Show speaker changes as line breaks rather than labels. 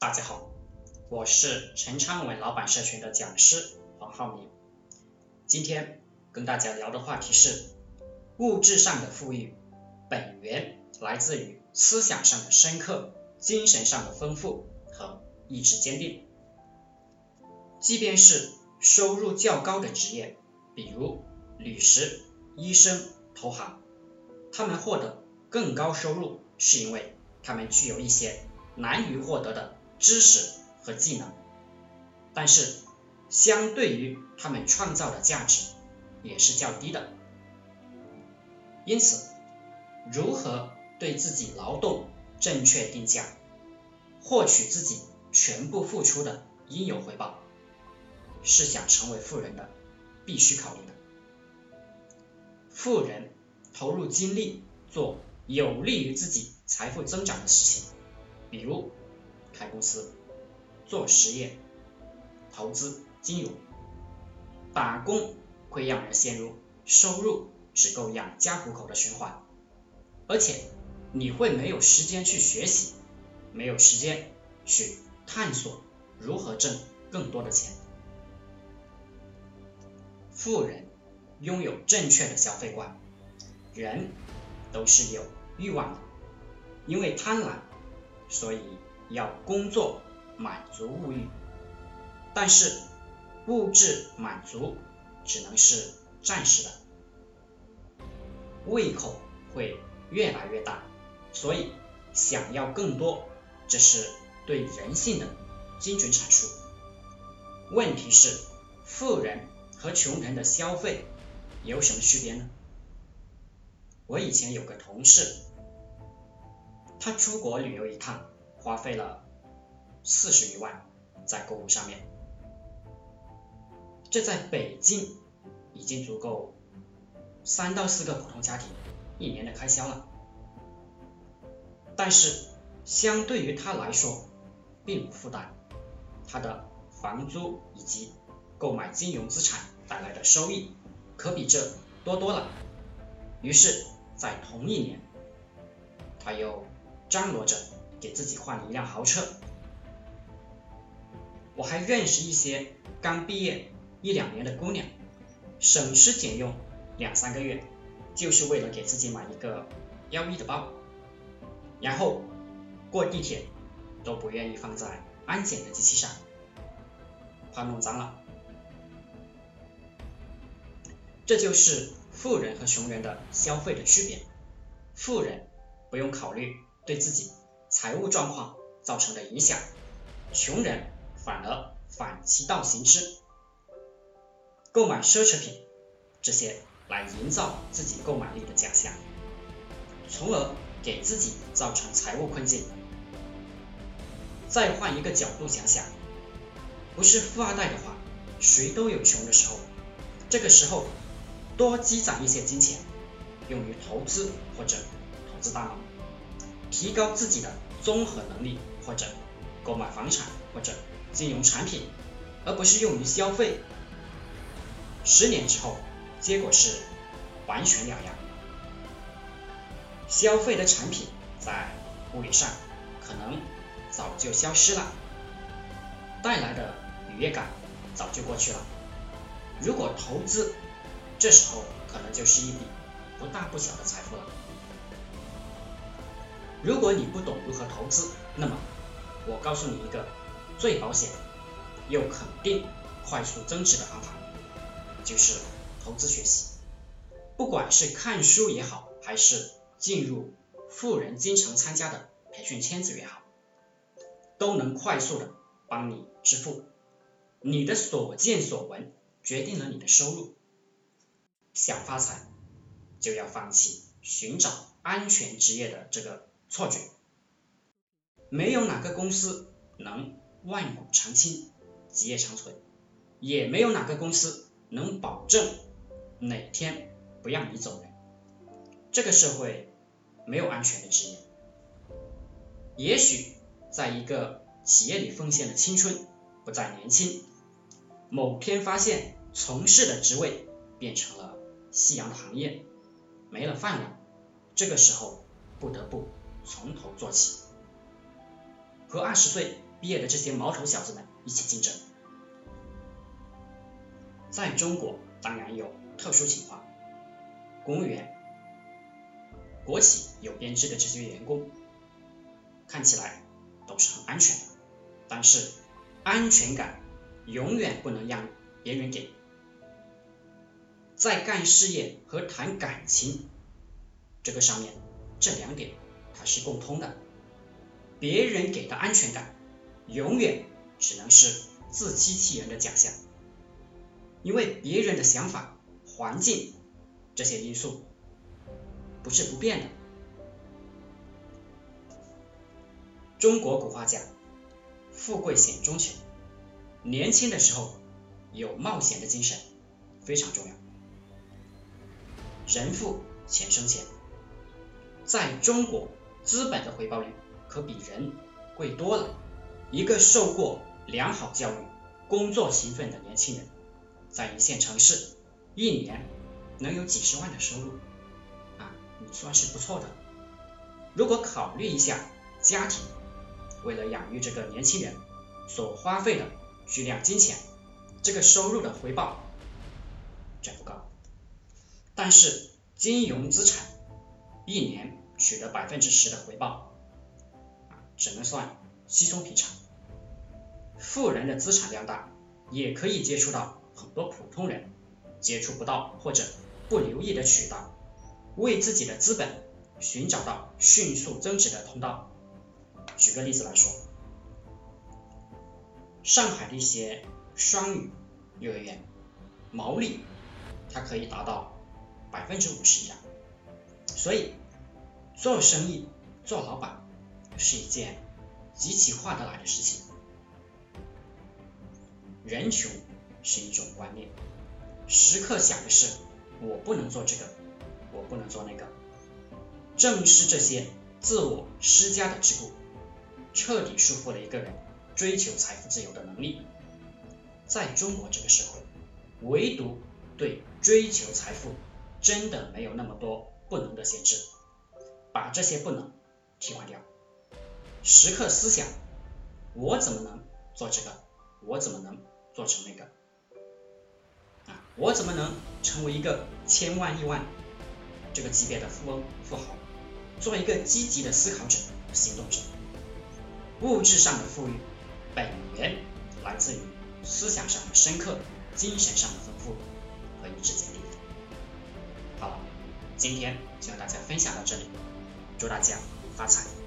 大家好，我是陈昌文老板社群的讲师黄浩明。今天跟大家聊的话题是物质上的富裕，本源来自于思想上的深刻、精神上的丰富和意志坚定。即便是收入较高的职业，比如律师、医生、投行，他们获得更高收入，是因为他们具有一些难于获得的知识和技能，但是相对于他们创造的价值也是较低的。因此，如何对自己劳动正确定价，获取自己全部付出的应有回报？是想成为富人的必须考虑的。富人投入精力做有利于自己财富增长的事情，比如开公司、做实业、投资、金融。打工会让人陷入收入只够养家糊口的循环，而且你会没有时间去学习，没有时间去探索如何挣更多的钱。富人拥有正确的消费观，人都是有欲望的，因为贪婪，所以要工作满足物欲。但是物质满足只能是暂时的，胃口会越来越大，所以想要更多，这是对人性的精准阐述。问题是富人。和穷人的消费有什么区别呢？我以前有个同事，他出国旅游一趟，花费了四十余万在购物上面，这在北京已经足够三到四个普通家庭一年的开销了。但是相对于他来说，并不负担，他的房租以及。购买金融资产带来的收益可比这多多了。于是，在同一年，他又张罗着给自己换了一辆豪车。我还认识一些刚毕业一两年的姑娘，省吃俭用两三个月，就是为了给自己买一个 LV 的包，然后过地铁都不愿意放在安检的机器上，怕弄脏了。这就是富人和穷人的消费的区别。富人不用考虑对自己财务状况造成的影响，穷人反而反其道行之，购买奢侈品这些来营造自己购买力的假象，从而给自己造成财务困境。再换一个角度想想，不是富二代的话，谁都有穷的时候，这个时候。多积攒一些金钱，用于投资或者投资大脑，提高自己的综合能力，或者购买房产或者金融产品，而不是用于消费。十年之后，结果是完全两样。消费的产品在物理上可能早就消失了，带来的愉悦感早就过去了。如果投资，这时候可能就是一笔不大不小的财富了。如果你不懂如何投资，那么我告诉你一个最保险又肯定快速增值的方法，就是投资学习。不管是看书也好，还是进入富人经常参加的培训圈子也好，都能快速的帮你致富。你的所见所闻决定了你的收入。想发财，就要放弃寻找安全职业的这个错觉。没有哪个公司能万古长青、基业长存，也没有哪个公司能保证哪天不让你走人。这个社会没有安全的职业。也许在一个企业里奉献的青春不再年轻，某天发现从事的职位变成了。夕阳的行业没了饭碗，这个时候不得不从头做起。和二十岁毕业的这些毛头小子们一起竞争。在中国当然有特殊情况，公务员、国企有编制的这些员工，看起来都是很安全的，但是安全感永远不能让别人给。在干事业和谈感情这个上面，这两点它是共通的。别人给的安全感，永远只能是自欺欺人的假象，因为别人的想法、环境这些因素不是不变的。中国古话讲，富贵险中求，年轻的时候有冒险的精神非常重要。人富钱生钱，在中国，资本的回报率可比人贵多了。一个受过良好教育、工作勤奋的年轻人，在一线城市，一年能有几十万的收入，啊，你算是不错的。如果考虑一下家庭为了养育这个年轻人所花费的巨量金钱，这个收入的回报真不高。但是金融资产一年取得百分之十的回报，只能算稀松平常。富人的资产量大，也可以接触到很多普通人接触不到或者不留意的渠道，为自己的资本寻找到迅速增值的通道。举个例子来说，上海的一些双语幼儿园毛利，它可以达到。百分之五十以上，所以做生意、做老板是一件极其划得来的事情。人穷是一种观念，时刻想的是我不能做这个，我不能做那个。正是这些自我施加的桎梏，彻底束缚了一个人追求财富自由的能力。在中国这个社会，唯独对追求财富。真的没有那么多不能的限制，把这些不能替换掉，时刻思想我怎么能做这个，我怎么能做成那个啊，我怎么能成为一个千万亿万这个级别的富翁富豪，做一个积极的思考者、行动者。物质上的富裕本源来自于思想上的深刻、精神上的丰富和意志坚定。好了，今天就和大家分享到这里，祝大家发财。